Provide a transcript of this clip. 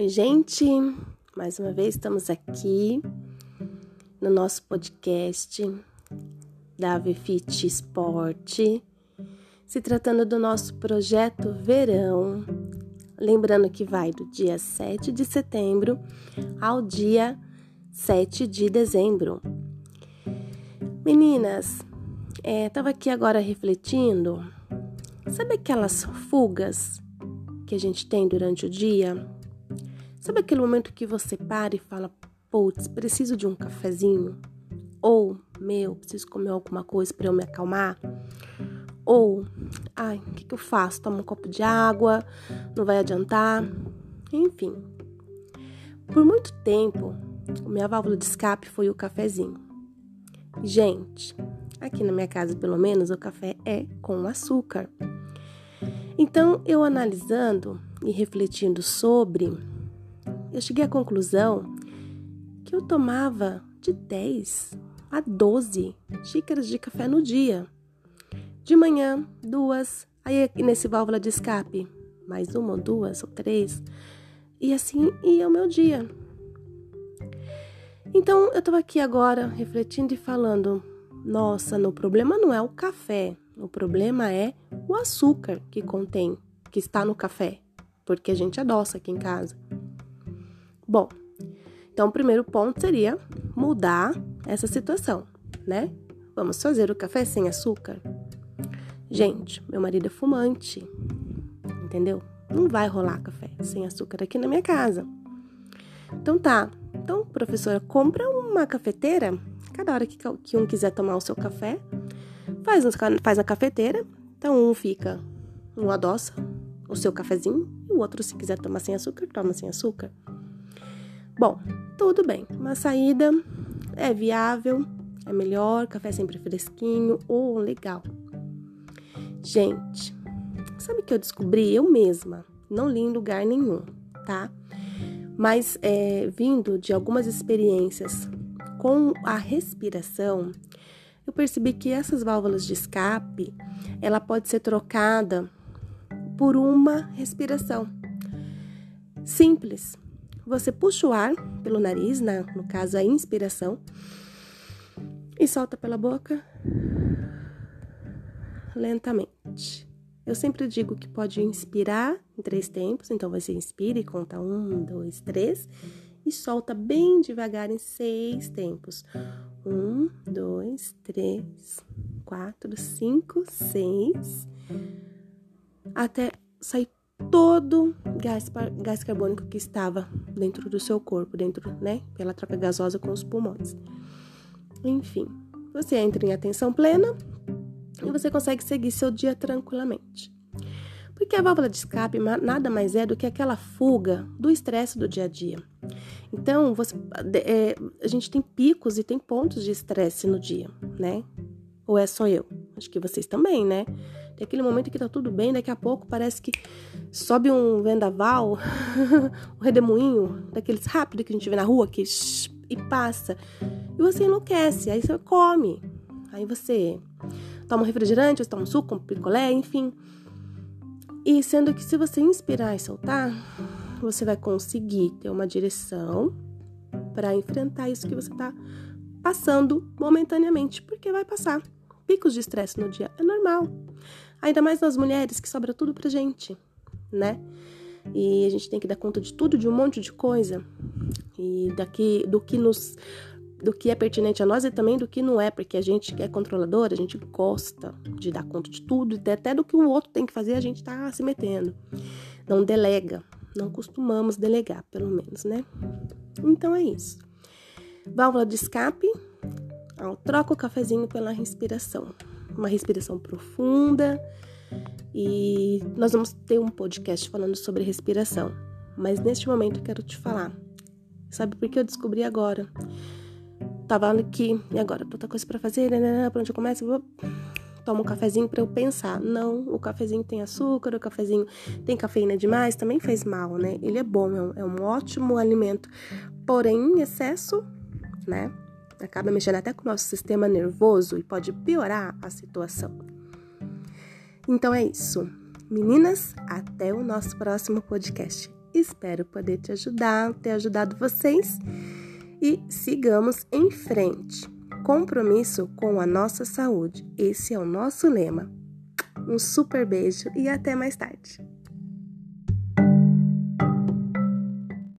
Oi, gente! Mais uma vez estamos aqui no nosso podcast da AVFIT Esporte, se tratando do nosso projeto Verão. Lembrando que vai do dia 7 de setembro ao dia 7 de dezembro. Meninas, é, tava aqui agora refletindo. Sabe aquelas fugas que a gente tem durante o dia? Sabe aquele momento que você para e fala, putz, preciso de um cafezinho? Ou, meu, preciso comer alguma coisa para eu me acalmar? Ou, ai, o que, que eu faço? Tomo um copo de água, não vai adiantar? Enfim. Por muito tempo, minha válvula de escape foi o cafezinho. Gente, aqui na minha casa, pelo menos, o café é com açúcar. Então, eu analisando e refletindo sobre eu cheguei à conclusão que eu tomava de 10 a 12 xícaras de café no dia. De manhã, duas, aí nesse válvula de escape, mais uma ou duas ou três, e assim ia o meu dia. Então eu estava aqui agora refletindo e falando: nossa, no problema não é o café, o problema é o açúcar que contém, que está no café, porque a gente adoça aqui em casa. Bom, então o primeiro ponto seria mudar essa situação, né? Vamos fazer o café sem açúcar? Gente, meu marido é fumante, entendeu? Não vai rolar café sem açúcar aqui na minha casa. Então tá. Então, professora, compra uma cafeteira. Cada hora que, que um quiser tomar o seu café, faz, faz na cafeteira. Então, um fica, um adoça o seu cafezinho, e o outro, se quiser tomar sem açúcar, toma sem açúcar. Bom, tudo bem. Uma saída é viável, é melhor, café sempre fresquinho, ou oh, legal. Gente, sabe o que eu descobri eu mesma? Não li em lugar nenhum, tá? Mas é, vindo de algumas experiências com a respiração, eu percebi que essas válvulas de escape, ela pode ser trocada por uma respiração simples você puxa o ar pelo nariz, na, no caso a inspiração, e solta pela boca lentamente. Eu sempre digo que pode inspirar em três tempos, então você inspira e conta um, dois, três, e solta bem devagar em seis tempos. Um, dois, três, quatro, cinco, seis, até sair todo gás, gás carbônico que estava dentro do seu corpo, dentro, né, pela troca gasosa com os pulmões. Enfim, você entra em atenção plena e você consegue seguir seu dia tranquilamente. Porque a válvula de escape nada mais é do que aquela fuga do estresse do dia a dia. Então, você, é, a gente tem picos e tem pontos de estresse no dia, né? Ou é só eu? Acho que vocês também, né? Tem aquele momento que tá tudo bem, daqui a pouco parece que sobe um vendaval, um redemoinho, daqueles rápidos que a gente vê na rua, que e passa. E você enlouquece, aí você come. Aí você toma um refrigerante, você toma um suco, um picolé, enfim. E sendo que se você inspirar e soltar, você vai conseguir ter uma direção para enfrentar isso que você está passando momentaneamente, porque vai passar. Picos de estresse no dia é normal. Ainda mais nas mulheres que sobra tudo pra gente, né? E a gente tem que dar conta de tudo, de um monte de coisa. E daqui do que nos do que é pertinente a nós e também do que não é, porque a gente que é controladora, a gente gosta de dar conta de tudo, até do que o outro tem que fazer, a gente tá se metendo. Não delega, não costumamos delegar, pelo menos, né? Então é isso. Válvula de escape, troca o cafezinho pela respiração uma respiração profunda. E nós vamos ter um podcast falando sobre respiração. Mas neste momento eu quero te falar. Sabe por que eu descobri agora? Tava aqui, e agora? Outra coisa para fazer, né, né, né? Pra onde eu começo? Eu vou tomo um cafezinho para eu pensar. Não, o cafezinho tem açúcar, o cafezinho tem cafeína demais, também faz mal, né? Ele é bom, é um, é um ótimo alimento. Porém, em excesso, né? Acaba mexendo até com o nosso sistema nervoso e pode piorar a situação. Então é isso. Meninas, até o nosso próximo podcast. Espero poder te ajudar, ter ajudado vocês e sigamos em frente. Compromisso com a nossa saúde. Esse é o nosso lema. Um super beijo e até mais tarde.